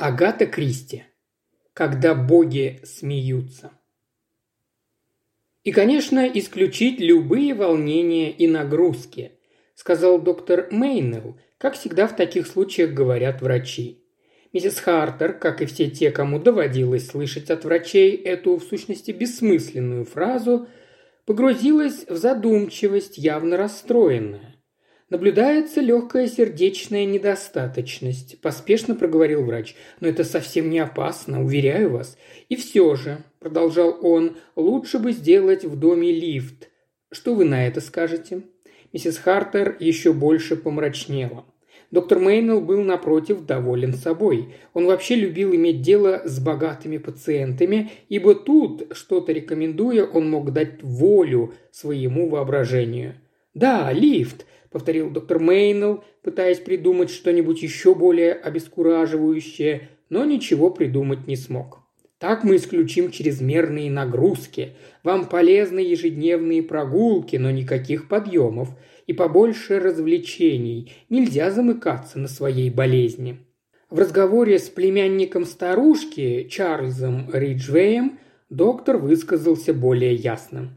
Агата Кристи. Когда боги смеются. И, конечно, исключить любые волнения и нагрузки, сказал доктор Мейнелл, как всегда в таких случаях говорят врачи. Миссис Хартер, как и все те, кому доводилось слышать от врачей эту, в сущности, бессмысленную фразу, погрузилась в задумчивость, явно расстроенная. «Наблюдается легкая сердечная недостаточность», – поспешно проговорил врач. «Но это совсем не опасно, уверяю вас. И все же», – продолжал он, – «лучше бы сделать в доме лифт. Что вы на это скажете?» Миссис Хартер еще больше помрачнела. Доктор Мейнелл был, напротив, доволен собой. Он вообще любил иметь дело с богатыми пациентами, ибо тут, что-то рекомендуя, он мог дать волю своему воображению. «Да, лифт», – повторил доктор Мейнелл, пытаясь придумать что-нибудь еще более обескураживающее, но ничего придумать не смог. Так мы исключим чрезмерные нагрузки. Вам полезны ежедневные прогулки, но никаких подъемов. И побольше развлечений. Нельзя замыкаться на своей болезни. В разговоре с племянником старушки Чарльзом Риджвеем доктор высказался более ясно.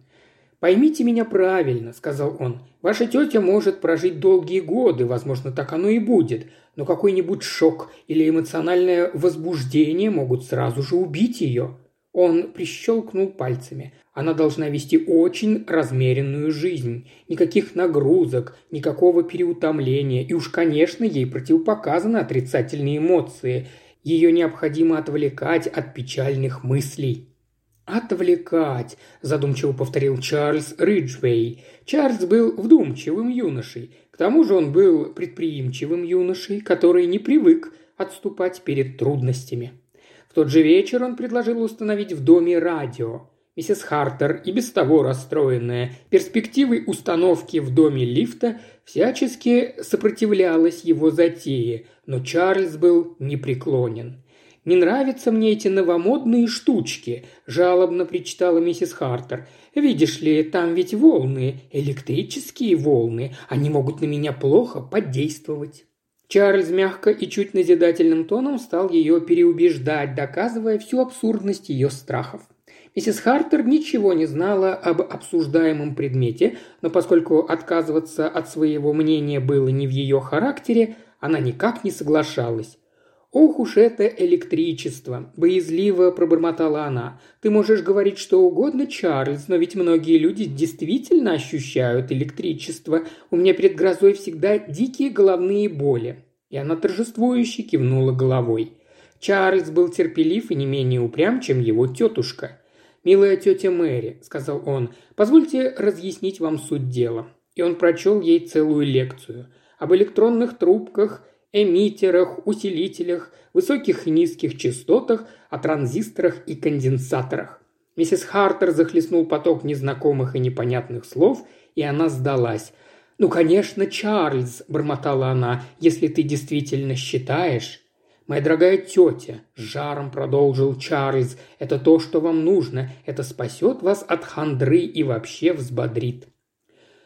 «Поймите меня правильно», – сказал он. «Ваша тетя может прожить долгие годы, возможно, так оно и будет, но какой-нибудь шок или эмоциональное возбуждение могут сразу же убить ее». Он прищелкнул пальцами. Она должна вести очень размеренную жизнь. Никаких нагрузок, никакого переутомления. И уж, конечно, ей противопоказаны отрицательные эмоции. Ее необходимо отвлекать от печальных мыслей. «Отвлекать», – задумчиво повторил Чарльз Риджвей. Чарльз был вдумчивым юношей. К тому же он был предприимчивым юношей, который не привык отступать перед трудностями. В тот же вечер он предложил установить в доме радио. Миссис Хартер, и без того расстроенная перспективой установки в доме лифта, всячески сопротивлялась его затее, но Чарльз был непреклонен. «Не нравятся мне эти новомодные штучки», – жалобно причитала миссис Хартер. «Видишь ли, там ведь волны, электрические волны, они могут на меня плохо подействовать». Чарльз мягко и чуть назидательным тоном стал ее переубеждать, доказывая всю абсурдность ее страхов. Миссис Хартер ничего не знала об обсуждаемом предмете, но поскольку отказываться от своего мнения было не в ее характере, она никак не соглашалась. «Ох уж это электричество!» – боязливо пробормотала она. «Ты можешь говорить что угодно, Чарльз, но ведь многие люди действительно ощущают электричество. У меня перед грозой всегда дикие головные боли». И она торжествующе кивнула головой. Чарльз был терпелив и не менее упрям, чем его тетушка. «Милая тетя Мэри», – сказал он, – «позвольте разъяснить вам суть дела». И он прочел ей целую лекцию об электронных трубках – эмиттерах, усилителях, высоких и низких частотах, о транзисторах и конденсаторах. Миссис Хартер захлестнул поток незнакомых и непонятных слов, и она сдалась. «Ну, конечно, Чарльз», – бормотала она, – «если ты действительно считаешь...» «Моя дорогая тетя», – с жаром продолжил Чарльз, – «это то, что вам нужно. Это спасет вас от хандры и вообще взбодрит».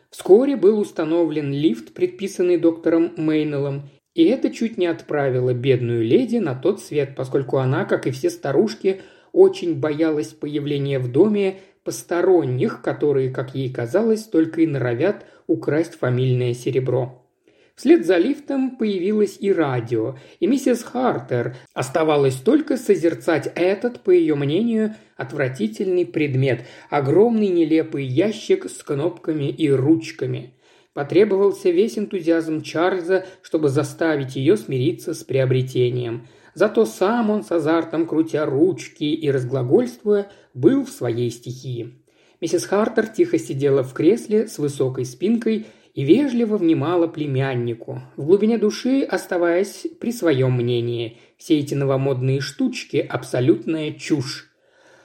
Вскоре был установлен лифт, предписанный доктором Мейнеллом, и это чуть не отправило бедную леди на тот свет, поскольку она, как и все старушки, очень боялась появления в доме посторонних, которые, как ей казалось, только и норовят украсть фамильное серебро. Вслед за лифтом появилось и радио, и миссис Хартер оставалось только созерцать этот, по ее мнению, отвратительный предмет – огромный нелепый ящик с кнопками и ручками. Потребовался весь энтузиазм Чарльза, чтобы заставить ее смириться с приобретением. Зато сам он с азартом, крутя ручки и разглагольствуя, был в своей стихии. Миссис Хартер тихо сидела в кресле с высокой спинкой и вежливо внимала племяннику, в глубине души оставаясь при своем мнении. Все эти новомодные штучки – абсолютная чушь.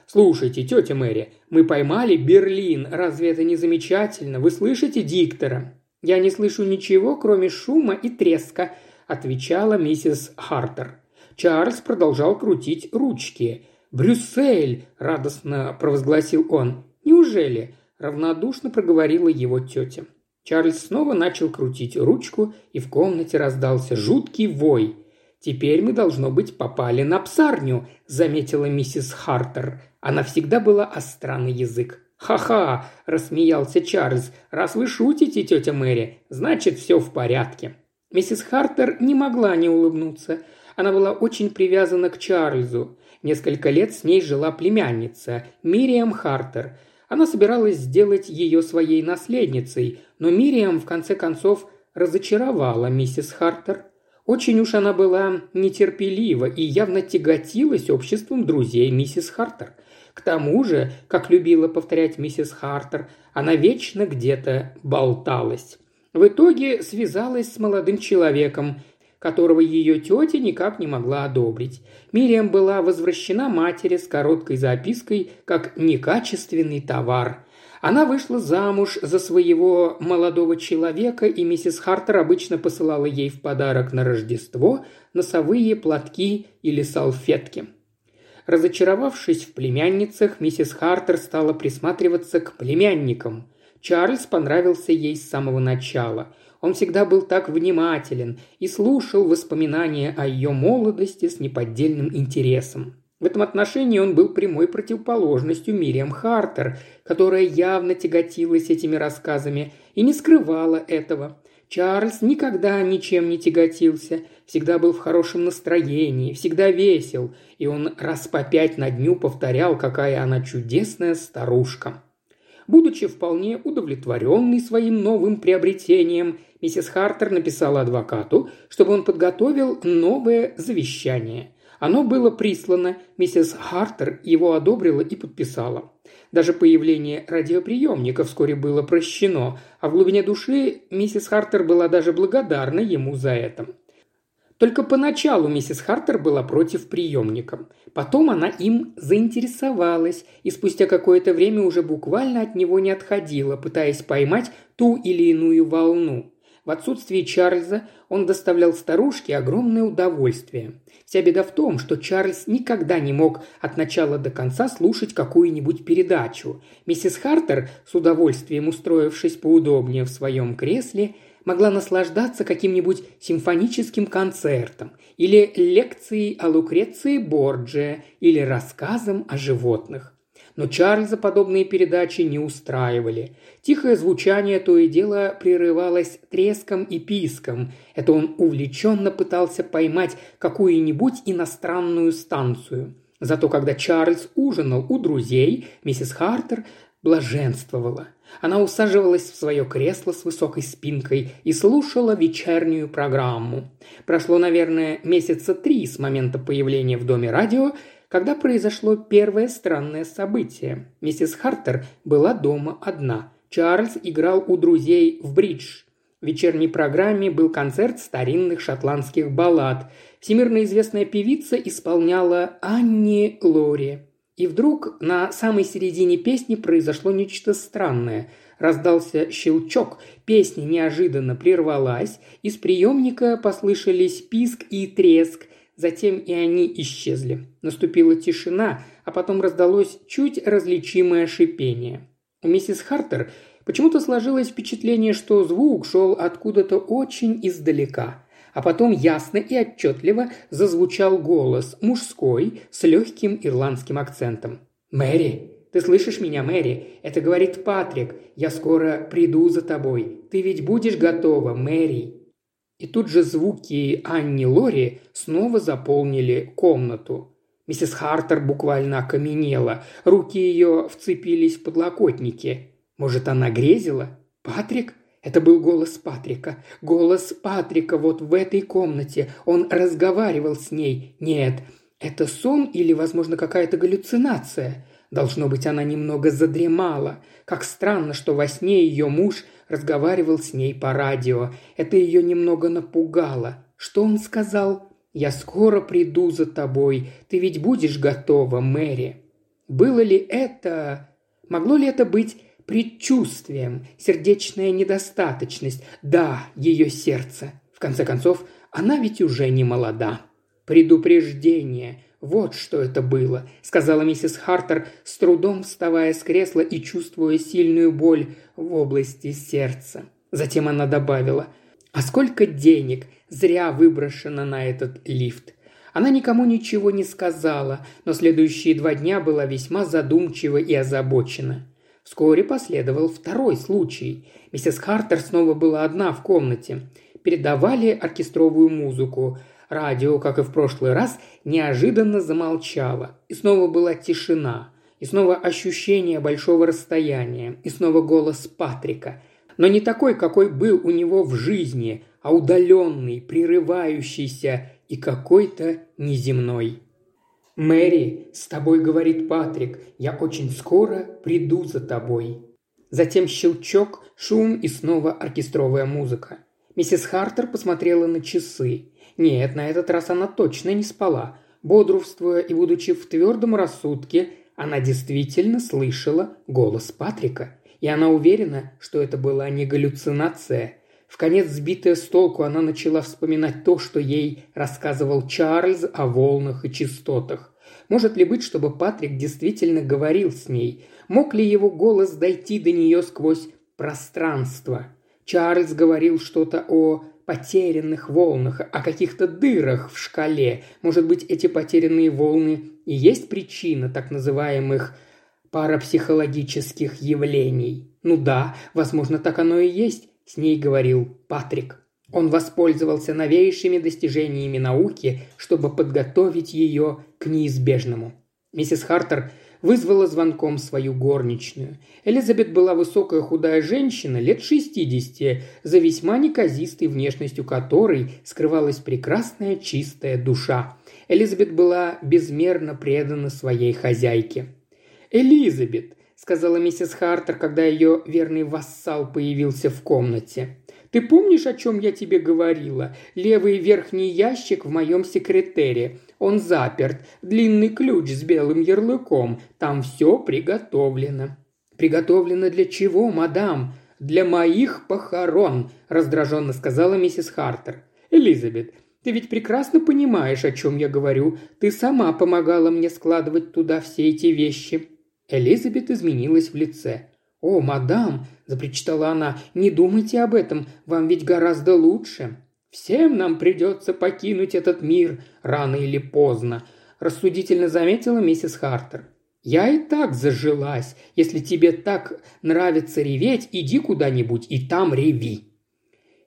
«Слушайте, тетя Мэри, мы поймали Берлин. Разве это не замечательно? Вы слышите диктора?» «Я не слышу ничего, кроме шума и треска», – отвечала миссис Хартер. Чарльз продолжал крутить ручки. «Брюссель!» – радостно провозгласил он. «Неужели?» – равнодушно проговорила его тетя. Чарльз снова начал крутить ручку, и в комнате раздался жуткий вой. «Теперь мы, должно быть, попали на псарню», – заметила миссис Хартер. Она всегда была остра на язык. «Ха-ха!» – рассмеялся Чарльз. «Раз вы шутите, тетя Мэри, значит, все в порядке». Миссис Хартер не могла не улыбнуться. Она была очень привязана к Чарльзу. Несколько лет с ней жила племянница, Мириам Хартер. Она собиралась сделать ее своей наследницей, но Мириам, в конце концов, разочаровала миссис Хартер. Очень уж она была нетерпелива и явно тяготилась обществом друзей миссис Хартер. К тому же, как любила повторять миссис Хартер, она вечно где-то болталась. В итоге связалась с молодым человеком, которого ее тетя никак не могла одобрить. Мириам была возвращена матери с короткой запиской как некачественный товар. Она вышла замуж за своего молодого человека, и миссис Хартер обычно посылала ей в подарок на Рождество носовые платки или салфетки. Разочаровавшись в племянницах, миссис Хартер стала присматриваться к племянникам. Чарльз понравился ей с самого начала. Он всегда был так внимателен и слушал воспоминания о ее молодости с неподдельным интересом. В этом отношении он был прямой противоположностью Мириам Хартер, которая явно тяготилась этими рассказами и не скрывала этого. Чарльз никогда ничем не тяготился, всегда был в хорошем настроении, всегда весел, и он раз по пять на дню повторял, какая она чудесная старушка. Будучи вполне удовлетворенной своим новым приобретением, миссис Хартер написала адвокату, чтобы он подготовил новое завещание. Оно было прислано, миссис Хартер его одобрила и подписала. Даже появление радиоприемника вскоре было прощено, а в глубине души миссис Хартер была даже благодарна ему за это. Только поначалу миссис Хартер была против приемника. Потом она им заинтересовалась и спустя какое-то время уже буквально от него не отходила, пытаясь поймать ту или иную волну. В отсутствие Чарльза он доставлял старушке огромное удовольствие. Вся беда в том, что Чарльз никогда не мог от начала до конца слушать какую-нибудь передачу. Миссис Хартер, с удовольствием устроившись поудобнее в своем кресле, могла наслаждаться каким-нибудь симфоническим концертом или лекцией о Лукреции Борджия или рассказом о животных. Но Чарльза подобные передачи не устраивали. Тихое звучание то и дело прерывалось треском и писком. Это он увлеченно пытался поймать какую-нибудь иностранную станцию. Зато когда Чарльз ужинал у друзей, миссис Хартер блаженствовала. Она усаживалась в свое кресло с высокой спинкой и слушала вечернюю программу. Прошло, наверное, месяца три с момента появления в доме радио, когда произошло первое странное событие. Миссис Хартер была дома одна. Чарльз играл у друзей в бридж. В вечерней программе был концерт старинных шотландских баллад. Всемирно известная певица исполняла Анни Лори. И вдруг на самой середине песни произошло нечто странное. Раздался щелчок, песня неожиданно прервалась, из приемника послышались писк и треск, Затем и они исчезли. Наступила тишина, а потом раздалось чуть различимое шипение. У миссис Хартер почему-то сложилось впечатление, что звук шел откуда-то очень издалека. А потом ясно и отчетливо зазвучал голос, мужской, с легким ирландским акцентом. «Мэри, ты слышишь меня, Мэри? Это говорит Патрик. Я скоро приду за тобой. Ты ведь будешь готова, Мэри?» И тут же звуки Анни Лори снова заполнили комнату. Миссис Хартер буквально окаменела. Руки ее вцепились в подлокотники. Может, она грезила? Патрик? Это был голос Патрика. Голос Патрика вот в этой комнате. Он разговаривал с ней. Нет, это сон или, возможно, какая-то галлюцинация. Должно быть, она немного задремала. Как странно, что во сне ее муж разговаривал с ней по радио. Это ее немного напугало. Что он сказал? «Я скоро приду за тобой. Ты ведь будешь готова, Мэри». Было ли это... Могло ли это быть предчувствием, сердечная недостаточность? Да, ее сердце. В конце концов, она ведь уже не молода. Предупреждение. «Вот что это было», – сказала миссис Хартер, с трудом вставая с кресла и чувствуя сильную боль в области сердца. Затем она добавила А сколько денег зря выброшено на этот лифт. Она никому ничего не сказала, но следующие два дня была весьма задумчива и озабочена. Вскоре последовал второй случай. Миссис Хартер снова была одна в комнате. Передавали оркестровую музыку. Радио, как и в прошлый раз, неожиданно замолчало. И снова была тишина. И снова ощущение большого расстояния. И снова голос Патрика. Но не такой, какой был у него в жизни, а удаленный, прерывающийся и какой-то неземной. «Мэри, с тобой говорит Патрик, я очень скоро приду за тобой». Затем щелчок, шум и снова оркестровая музыка. Миссис Хартер посмотрела на часы. Нет, на этот раз она точно не спала. Бодрствуя и будучи в твердом рассудке, она действительно слышала голос Патрика. И она уверена, что это была не галлюцинация. В конец сбитая с толку, она начала вспоминать то, что ей рассказывал Чарльз о волнах и частотах. Может ли быть, чтобы Патрик действительно говорил с ней? Мог ли его голос дойти до нее сквозь пространство? Чарльз говорил что-то о потерянных волнах, о каких-то дырах в шкале. Может быть, эти потерянные волны и есть причина так называемых парапсихологических явлений. Ну да, возможно, так оно и есть, с ней говорил Патрик. Он воспользовался новейшими достижениями науки, чтобы подготовить ее к неизбежному. Миссис Хартер вызвала звонком свою горничную. Элизабет была высокая худая женщина, лет 60, за весьма неказистой внешностью которой скрывалась прекрасная чистая душа. Элизабет была безмерно предана своей хозяйке. «Элизабет», – сказала миссис Хартер, когда ее верный вассал появился в комнате. «Ты помнишь, о чем я тебе говорила? Левый верхний ящик в моем секретере. Он заперт. Длинный ключ с белым ярлыком. Там все приготовлено». «Приготовлено для чего, мадам?» «Для моих похорон», – раздраженно сказала миссис Хартер. «Элизабет, ты ведь прекрасно понимаешь, о чем я говорю. Ты сама помогала мне складывать туда все эти вещи». Элизабет изменилась в лице. «О, мадам!» – запричитала она. «Не думайте об этом, вам ведь гораздо лучше. Всем нам придется покинуть этот мир рано или поздно», – рассудительно заметила миссис Хартер. «Я и так зажилась. Если тебе так нравится реветь, иди куда-нибудь и там реви».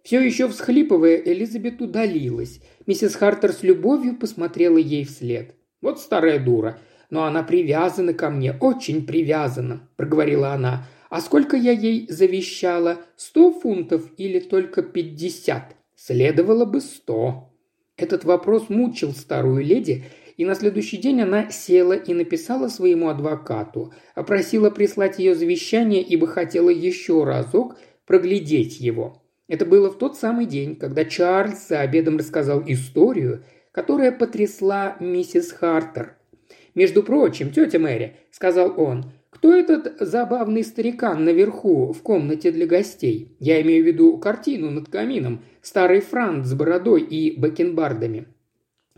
Все еще всхлипывая, Элизабет удалилась. Миссис Хартер с любовью посмотрела ей вслед. «Вот старая дура но она привязана ко мне, очень привязана», – проговорила она. «А сколько я ей завещала? Сто фунтов или только пятьдесят? Следовало бы сто». Этот вопрос мучил старую леди, и на следующий день она села и написала своему адвокату, опросила прислать ее завещание, ибо хотела еще разок проглядеть его. Это было в тот самый день, когда Чарльз за обедом рассказал историю, которая потрясла миссис Хартер. «Между прочим, тетя Мэри», – сказал он, – «кто этот забавный старикан наверху, в комнате для гостей? Я имею в виду картину над камином, старый франт с бородой и бакенбардами».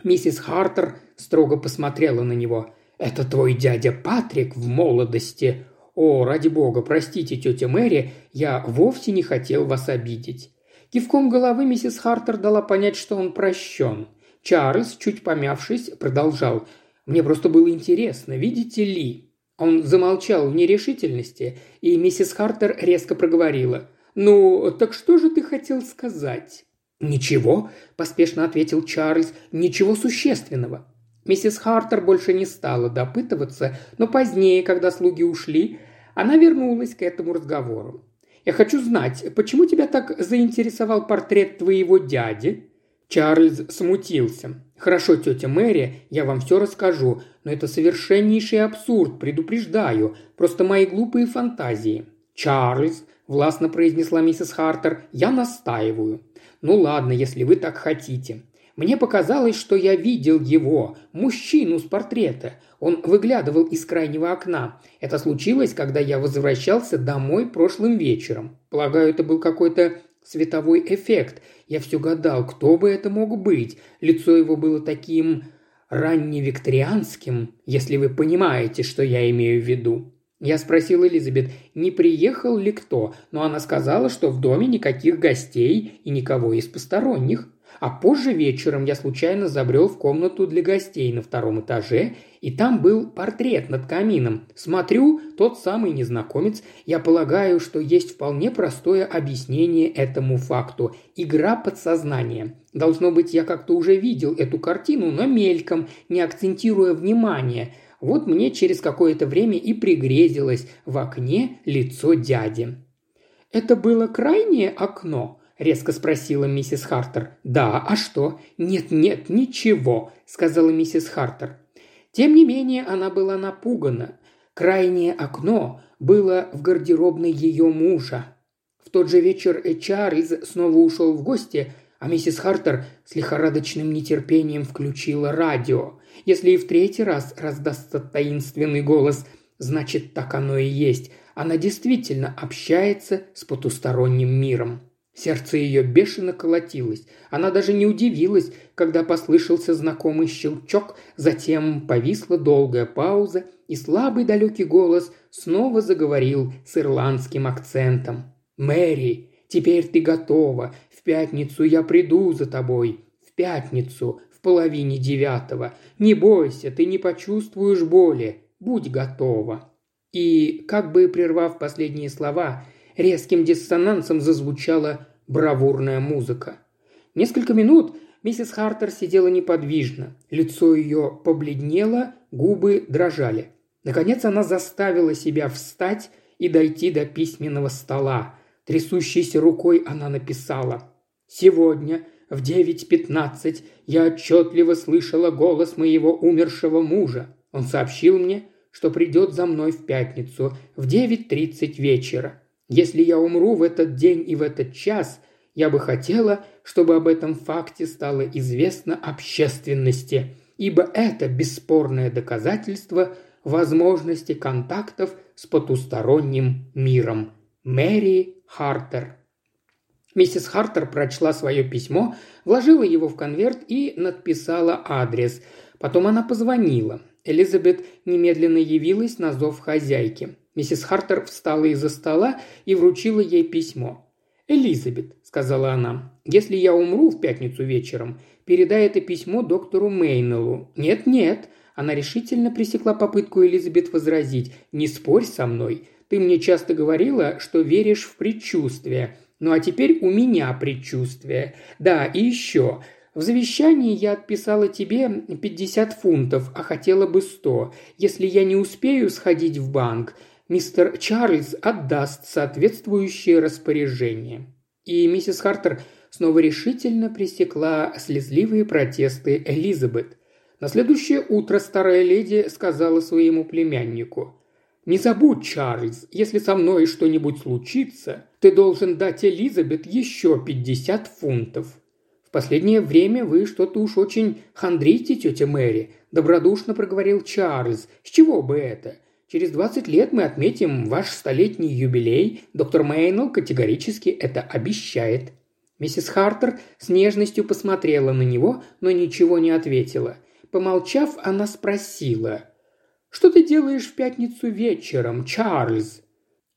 Миссис Хартер строго посмотрела на него. «Это твой дядя Патрик в молодости?» «О, ради бога, простите, тетя Мэри, я вовсе не хотел вас обидеть». Кивком головы миссис Хартер дала понять, что он прощен. Чарльз, чуть помявшись, продолжал. Мне просто было интересно, видите ли?» Он замолчал в нерешительности, и миссис Хартер резко проговорила. «Ну, так что же ты хотел сказать?» «Ничего», – поспешно ответил Чарльз, – «ничего существенного». Миссис Хартер больше не стала допытываться, но позднее, когда слуги ушли, она вернулась к этому разговору. «Я хочу знать, почему тебя так заинтересовал портрет твоего дяди?» Чарльз смутился. «Хорошо, тетя Мэри, я вам все расскажу, но это совершеннейший абсурд, предупреждаю, просто мои глупые фантазии». «Чарльз», – властно произнесла миссис Хартер, – «я настаиваю». «Ну ладно, если вы так хотите. Мне показалось, что я видел его, мужчину с портрета. Он выглядывал из крайнего окна. Это случилось, когда я возвращался домой прошлым вечером. Полагаю, это был какой-то световой эффект. Я все гадал, кто бы это мог быть. Лицо его было таким ранневикторианским, если вы понимаете, что я имею в виду. Я спросил Элизабет, не приехал ли кто, но она сказала, что в доме никаких гостей и никого из посторонних. А позже вечером я случайно забрел в комнату для гостей на втором этаже, и там был портрет над камином. Смотрю, тот самый незнакомец. Я полагаю, что есть вполне простое объяснение этому факту. Игра подсознания. Должно быть, я как-то уже видел эту картину, но мельком, не акцентируя внимание – вот мне через какое-то время и пригрезилось в окне лицо дяди. «Это было крайнее окно?» – резко спросила миссис Хартер. «Да, а что?» «Нет-нет, ничего», – сказала миссис Хартер. Тем не менее, она была напугана. Крайнее окно было в гардеробной ее мужа. В тот же вечер Чарльз снова ушел в гости, а миссис Хартер с лихорадочным нетерпением включила радио. Если и в третий раз раздастся таинственный голос, значит, так оно и есть. Она действительно общается с потусторонним миром. Сердце ее бешено колотилось. Она даже не удивилась, когда послышался знакомый щелчок, затем повисла долгая пауза, и слабый далекий голос снова заговорил с ирландским акцентом. «Мэри, теперь ты готова. В пятницу я приду за тобой. В пятницу в половине девятого. Не бойся, ты не почувствуешь боли. Будь готова». И, как бы прервав последние слова, резким диссонансом зазвучала бравурная музыка. Несколько минут миссис Хартер сидела неподвижно. Лицо ее побледнело, губы дрожали. Наконец она заставила себя встать и дойти до письменного стола. Трясущейся рукой она написала «Сегодня в 9.15 я отчетливо слышала голос моего умершего мужа. Он сообщил мне, что придет за мной в пятницу в 9.30 вечера. Если я умру в этот день и в этот час, я бы хотела, чтобы об этом факте стало известно общественности, ибо это бесспорное доказательство возможности контактов с потусторонним миром. Мэри Хартер. Миссис Хартер прочла свое письмо, вложила его в конверт и надписала адрес. Потом она позвонила. Элизабет немедленно явилась на зов хозяйки. Миссис Хартер встала из-за стола и вручила ей письмо. «Элизабет», — сказала она, — «если я умру в пятницу вечером, передай это письмо доктору Мейнеллу». «Нет-нет», — она решительно пресекла попытку Элизабет возразить. «Не спорь со мной. Ты мне часто говорила, что веришь в предчувствие. Ну а теперь у меня предчувствие. Да, и еще. В завещании я отписала тебе 50 фунтов, а хотела бы 100. Если я не успею сходить в банк, мистер Чарльз отдаст соответствующее распоряжение». И миссис Хартер снова решительно пресекла слезливые протесты Элизабет. На следующее утро старая леди сказала своему племяннику – не забудь, Чарльз, если со мной что-нибудь случится, ты должен дать Элизабет еще пятьдесят фунтов. В последнее время вы что-то уж очень хандрите, тетя Мэри, добродушно проговорил Чарльз. С чего бы это? Через двадцать лет мы отметим ваш столетний юбилей. Доктор Мейнелл категорически это обещает. Миссис Хартер с нежностью посмотрела на него, но ничего не ответила. Помолчав, она спросила – «Что ты делаешь в пятницу вечером, Чарльз?»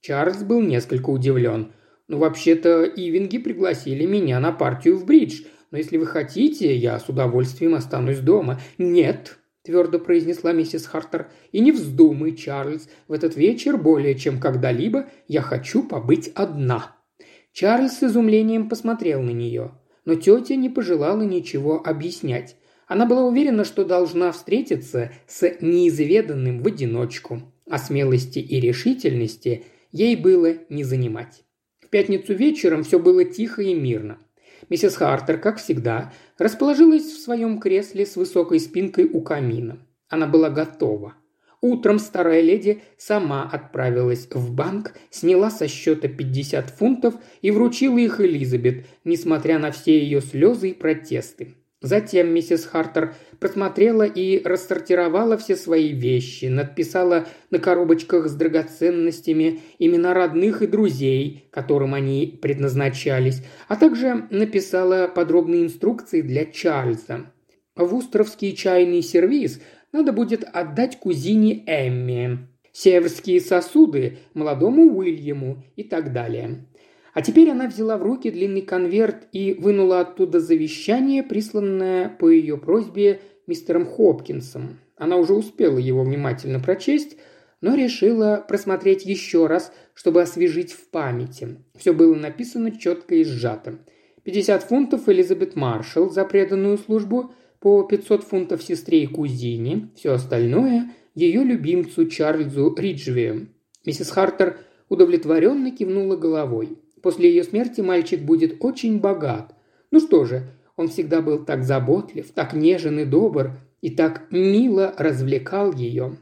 Чарльз был несколько удивлен. «Ну, вообще-то, Ивинги пригласили меня на партию в бридж, но если вы хотите, я с удовольствием останусь дома». «Нет», – твердо произнесла миссис Хартер. «И не вздумай, Чарльз, в этот вечер более чем когда-либо я хочу побыть одна». Чарльз с изумлением посмотрел на нее, но тетя не пожелала ничего объяснять. Она была уверена, что должна встретиться с неизведанным в одиночку, а смелости и решительности ей было не занимать. В пятницу вечером все было тихо и мирно. Миссис Хартер, как всегда, расположилась в своем кресле с высокой спинкой у камина. Она была готова. Утром старая леди сама отправилась в банк, сняла со счета 50 фунтов и вручила их Элизабет, несмотря на все ее слезы и протесты. Затем миссис Хартер просмотрела и рассортировала все свои вещи, надписала на коробочках с драгоценностями имена родных и друзей, которым они предназначались, а также написала подробные инструкции для Чарльза. В Устровский чайный сервиз надо будет отдать кузине Эмме. северские сосуды молодому Уильяму и так далее. А теперь она взяла в руки длинный конверт и вынула оттуда завещание, присланное по ее просьбе мистером Хопкинсом. Она уже успела его внимательно прочесть, но решила просмотреть еще раз, чтобы освежить в памяти. Все было написано четко и сжато. 50 фунтов Элизабет Маршалл за преданную службу, по 500 фунтов сестре и кузине, все остальное – ее любимцу Чарльзу Риджвею. Миссис Хартер удовлетворенно кивнула головой. После ее смерти мальчик будет очень богат. Ну что же, он всегда был так заботлив, так нежен и добр, и так мило развлекал ее.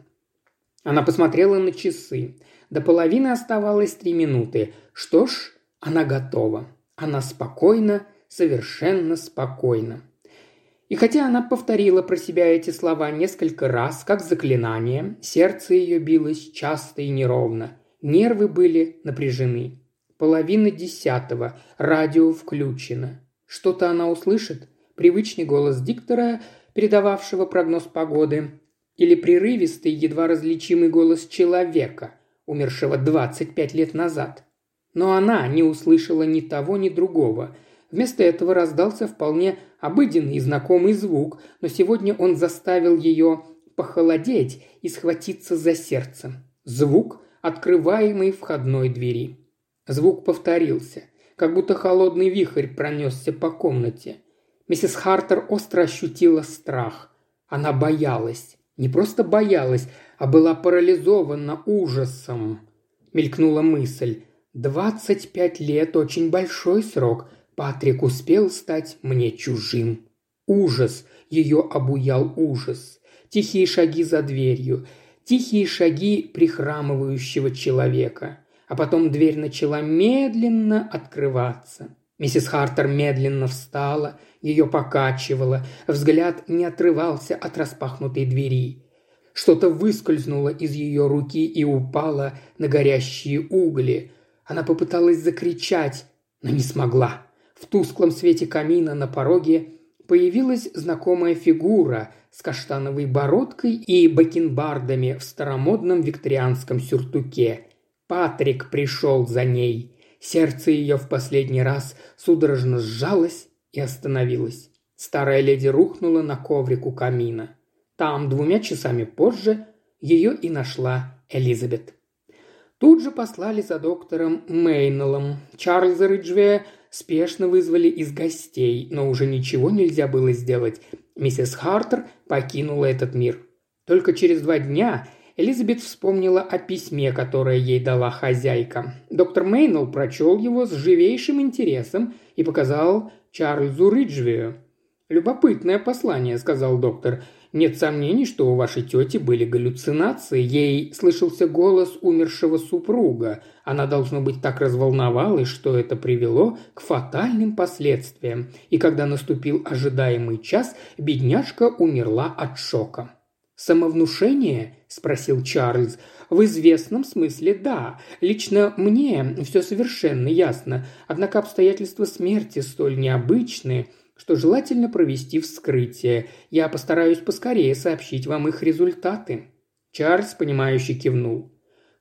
Она посмотрела на часы. До половины оставалось три минуты. Что ж, она готова. Она спокойна, совершенно спокойна. И хотя она повторила про себя эти слова несколько раз, как заклинание, сердце ее билось часто и неровно. Нервы были напряжены. Половина десятого. Радио включено. Что-то она услышит. Привычный голос диктора, передававшего прогноз погоды. Или прерывистый, едва различимый голос человека, умершего 25 лет назад. Но она не услышала ни того, ни другого. Вместо этого раздался вполне обыденный и знакомый звук, но сегодня он заставил ее похолодеть и схватиться за сердце. Звук открываемой входной двери. Звук повторился, как будто холодный вихрь пронесся по комнате. Миссис Хартер остро ощутила страх. Она боялась. Не просто боялась, а была парализована ужасом. Мелькнула мысль. «Двадцать пять лет – очень большой срок. Патрик успел стать мне чужим». Ужас. Ее обуял ужас. Тихие шаги за дверью. Тихие шаги прихрамывающего человека а потом дверь начала медленно открываться. Миссис Хартер медленно встала, ее покачивало, взгляд не отрывался от распахнутой двери. Что-то выскользнуло из ее руки и упало на горящие угли. Она попыталась закричать, но не смогла. В тусклом свете камина на пороге появилась знакомая фигура с каштановой бородкой и бакенбардами в старомодном викторианском сюртуке. Патрик пришел за ней. Сердце ее в последний раз судорожно сжалось и остановилось. Старая леди рухнула на коврик у камина. Там, двумя часами позже, ее и нашла Элизабет. Тут же послали за доктором Мейнеллом. Чарльза Риджвея спешно вызвали из гостей, но уже ничего нельзя было сделать. Миссис Хартер покинула этот мир. Только через два дня Элизабет вспомнила о письме, которое ей дала хозяйка. Доктор Мейнелл прочел его с живейшим интересом и показал Чарльзу Риджвею. «Любопытное послание», – сказал доктор. «Нет сомнений, что у вашей тети были галлюцинации. Ей слышался голос умершего супруга. Она, должно быть, так разволновалась, что это привело к фатальным последствиям. И когда наступил ожидаемый час, бедняжка умерла от шока». «Самовнушение?» – спросил Чарльз. «В известном смысле да. Лично мне все совершенно ясно. Однако обстоятельства смерти столь необычны, что желательно провести вскрытие. Я постараюсь поскорее сообщить вам их результаты». Чарльз, понимающе кивнул.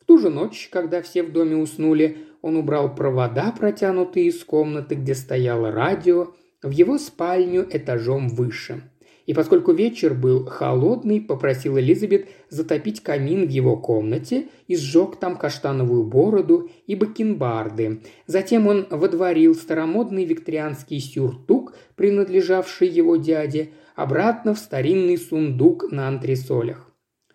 В ту же ночь, когда все в доме уснули, он убрал провода, протянутые из комнаты, где стояло радио, в его спальню этажом выше – и поскольку вечер был холодный, попросил Элизабет затопить камин в его комнате и сжег там каштановую бороду и бакенбарды. Затем он водворил старомодный викторианский сюртук, принадлежавший его дяде, обратно в старинный сундук на антресолях.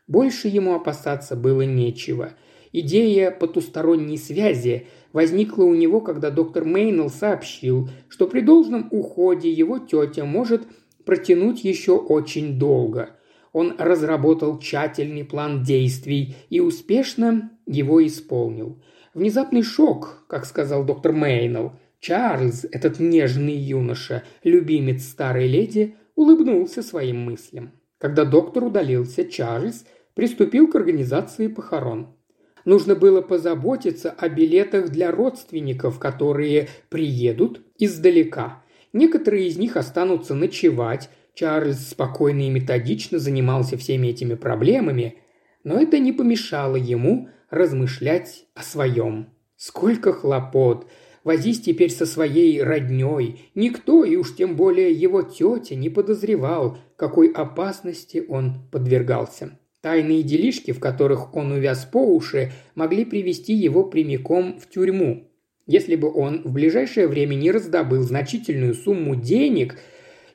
Больше ему опасаться было нечего. Идея потусторонней связи возникла у него, когда доктор Мейнелл сообщил, что при должном уходе его тетя может – протянуть еще очень долго. Он разработал тщательный план действий и успешно его исполнил. Внезапный шок, как сказал доктор Мейнелл. Чарльз, этот нежный юноша, любимец старой леди, улыбнулся своим мыслям. Когда доктор удалился, Чарльз приступил к организации похорон. Нужно было позаботиться о билетах для родственников, которые приедут издалека. Некоторые из них останутся ночевать. Чарльз спокойно и методично занимался всеми этими проблемами. но это не помешало ему размышлять о своем. Сколько хлопот! Возись теперь со своей родней. Никто, и уж тем более его тетя, не подозревал, какой опасности он подвергался. Тайные делишки, в которых он увяз по уши, могли привести его прямиком в тюрьму. Если бы он в ближайшее время не раздобыл значительную сумму денег,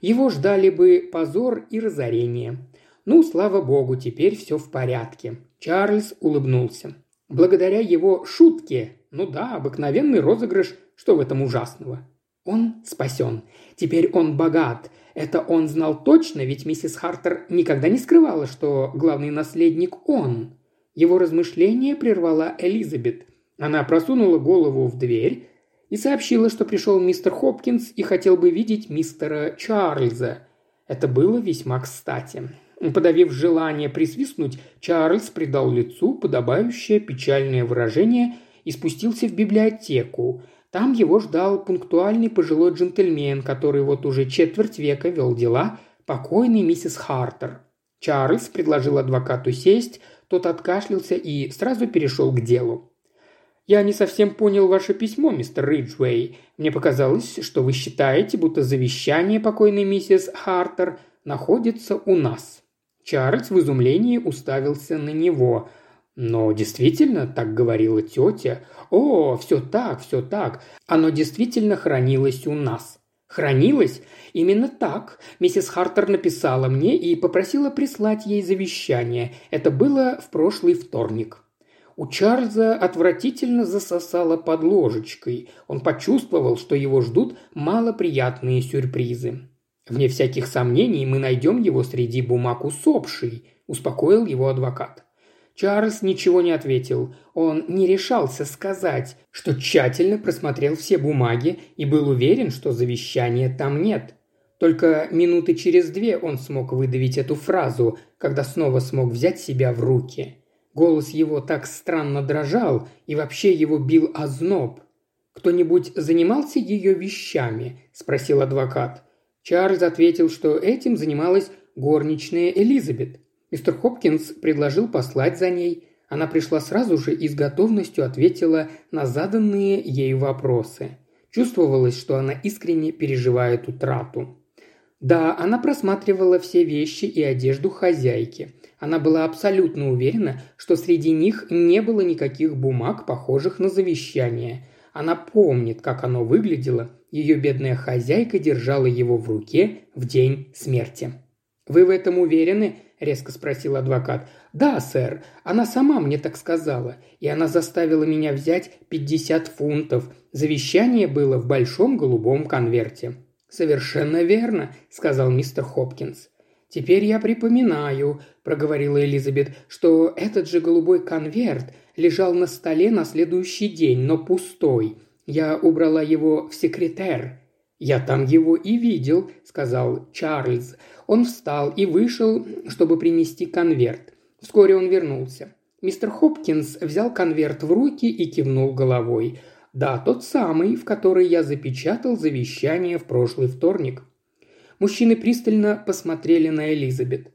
его ждали бы позор и разорение. Ну, слава богу, теперь все в порядке. Чарльз улыбнулся. Благодаря его шутке, ну да, обыкновенный розыгрыш, что в этом ужасного? Он спасен. Теперь он богат. Это он знал точно, ведь миссис Хартер никогда не скрывала, что главный наследник он. Его размышление прервала Элизабет. Она просунула голову в дверь и сообщила, что пришел мистер Хопкинс и хотел бы видеть мистера Чарльза. Это было весьма кстати. Подавив желание присвистнуть, Чарльз придал лицу подобающее печальное выражение и спустился в библиотеку. Там его ждал пунктуальный пожилой джентльмен, который вот уже четверть века вел дела, покойный миссис Хартер. Чарльз предложил адвокату сесть, тот откашлялся и сразу перешел к делу. «Я не совсем понял ваше письмо, мистер Риджвей. Мне показалось, что вы считаете, будто завещание покойной миссис Хартер находится у нас». Чарльз в изумлении уставился на него. «Но действительно, так говорила тетя. О, все так, все так. Оно действительно хранилось у нас». «Хранилось? Именно так. Миссис Хартер написала мне и попросила прислать ей завещание. Это было в прошлый вторник». У Чарльза отвратительно засосало под ложечкой. Он почувствовал, что его ждут малоприятные сюрпризы. «Вне всяких сомнений мы найдем его среди бумаг усопшей», – успокоил его адвокат. Чарльз ничего не ответил. Он не решался сказать, что тщательно просмотрел все бумаги и был уверен, что завещания там нет. Только минуты через две он смог выдавить эту фразу, когда снова смог взять себя в руки. Голос его так странно дрожал, и вообще его бил озноб. «Кто-нибудь занимался ее вещами?» – спросил адвокат. Чарльз ответил, что этим занималась горничная Элизабет. Мистер Хопкинс предложил послать за ней. Она пришла сразу же и с готовностью ответила на заданные ей вопросы. Чувствовалось, что она искренне переживает утрату. Да, она просматривала все вещи и одежду хозяйки. Она была абсолютно уверена, что среди них не было никаких бумаг, похожих на завещание. Она помнит, как оно выглядело ее бедная хозяйка держала его в руке в день смерти. «Вы в этом уверены?» – резко спросил адвокат. «Да, сэр. Она сама мне так сказала. И она заставила меня взять пятьдесят фунтов. Завещание было в большом голубом конверте». «Совершенно верно», – сказал мистер Хопкинс. «Теперь я припоминаю», – проговорила Элизабет, – «что этот же голубой конверт лежал на столе на следующий день, но пустой. Я убрала его в секретер. Я там его и видел», – сказал Чарльз. Он встал и вышел, чтобы принести конверт. Вскоре он вернулся. Мистер Хопкинс взял конверт в руки и кивнул головой. «Да, тот самый, в который я запечатал завещание в прошлый вторник». Мужчины пристально посмотрели на Элизабет.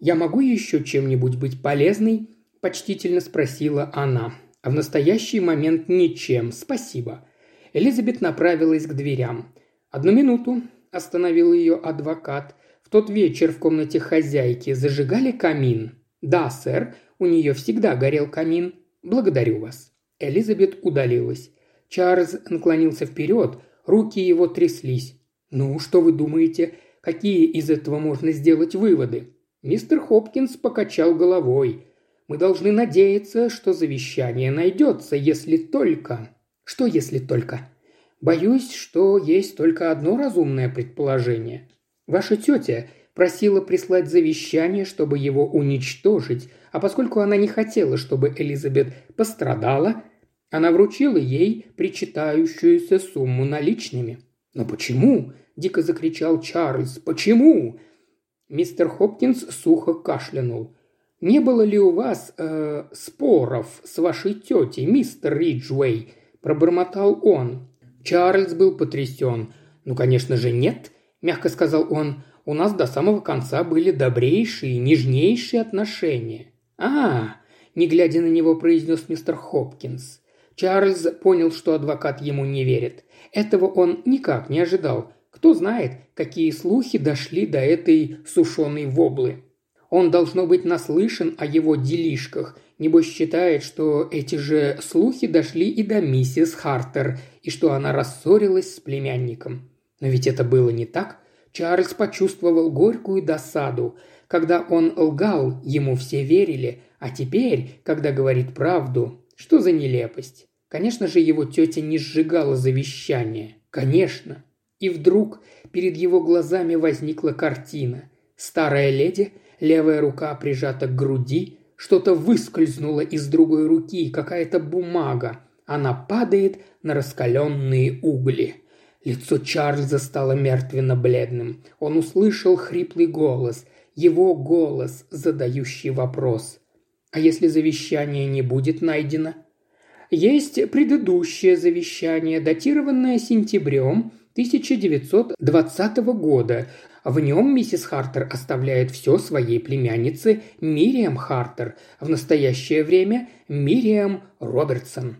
«Я могу еще чем-нибудь быть полезной?» – почтительно спросила она. «А в настоящий момент ничем, спасибо. Элизабет направилась к дверям. «Одну минуту», – остановил ее адвокат. «В тот вечер в комнате хозяйки зажигали камин». «Да, сэр, у нее всегда горел камин. Благодарю вас». Элизабет удалилась. Чарльз наклонился вперед, руки его тряслись. «Ну, что вы думаете? Какие из этого можно сделать выводы?» Мистер Хопкинс покачал головой. «Мы должны надеяться, что завещание найдется, если только...» Что если только? Боюсь, что есть только одно разумное предположение. Ваша тетя просила прислать завещание, чтобы его уничтожить, а поскольку она не хотела, чтобы Элизабет пострадала, она вручила ей причитающуюся сумму наличными. «Но почему?» – дико закричал Чарльз. «Почему?» Мистер Хопкинс сухо кашлянул. «Не было ли у вас э, споров с вашей тетей, мистер Риджуэй?» – пробормотал он. Чарльз был потрясен. «Ну, конечно же, нет», – мягко сказал он. «У нас до самого конца были добрейшие, нежнейшие отношения». «А, не глядя на него, произнес мистер Хопкинс. Чарльз понял, что адвокат ему не верит. Этого он никак не ожидал. Кто знает, какие слухи дошли до этой сушеной воблы. Он, должно быть, наслышан о его делишках. Небось считает, что эти же слухи дошли и до миссис Хартер, и что она рассорилась с племянником. Но ведь это было не так. Чарльз почувствовал горькую досаду. Когда он лгал, ему все верили, а теперь, когда говорит правду, что за нелепость? Конечно же, его тетя не сжигала завещание. Конечно. И вдруг перед его глазами возникла картина. Старая леди, левая рука прижата к груди, что-то выскользнуло из другой руки, какая-то бумага. Она падает на раскаленные угли. Лицо Чарльза стало мертвенно-бледным. Он услышал хриплый голос, его голос, задающий вопрос. А если завещание не будет найдено? Есть предыдущее завещание, датированное сентябрем 1920 года. В нем миссис Хартер оставляет все своей племяннице Мириам Хартер, в настоящее время Мириам Робертсон.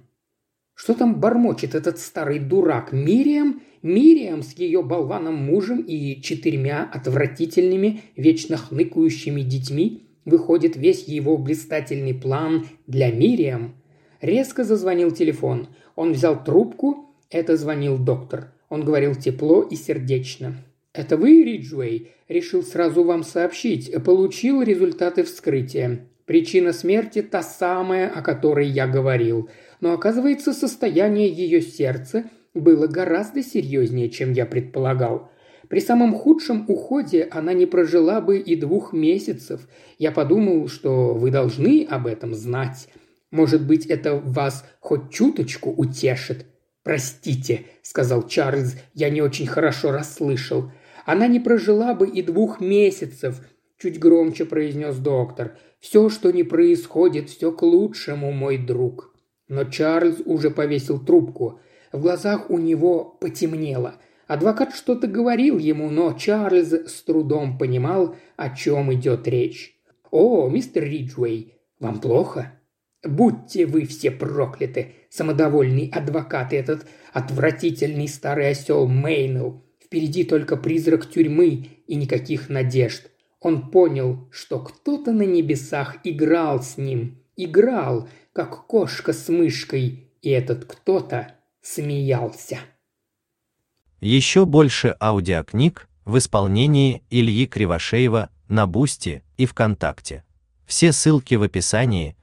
Что там бормочет этот старый дурак? Мириам? Мириам с ее болваном мужем и четырьмя отвратительными, вечно хныкающими детьми? Выходит, весь его блистательный план для Мириам? Резко зазвонил телефон. Он взял трубку. Это звонил доктор. Он говорил тепло и сердечно. «Это вы, Риджуэй?» «Решил сразу вам сообщить. Получил результаты вскрытия. Причина смерти та самая, о которой я говорил но оказывается, состояние ее сердца было гораздо серьезнее, чем я предполагал. При самом худшем уходе она не прожила бы и двух месяцев. Я подумал, что вы должны об этом знать. Может быть, это вас хоть чуточку утешит. «Простите», — сказал Чарльз, — «я не очень хорошо расслышал. Она не прожила бы и двух месяцев», — чуть громче произнес доктор. «Все, что не происходит, все к лучшему, мой друг». Но Чарльз уже повесил трубку. В глазах у него потемнело. Адвокат что-то говорил ему, но Чарльз с трудом понимал, о чем идет речь. «О, мистер Риджуэй, вам плохо?» «Будьте вы все прокляты, самодовольный адвокат этот отвратительный старый осел Мейнел. Впереди только призрак тюрьмы и никаких надежд. Он понял, что кто-то на небесах играл с ним. Играл, как кошка с мышкой, и этот кто-то смеялся. Еще больше аудиокниг в исполнении Ильи Кривошеева на Boosty и ВКонтакте. Все ссылки в описании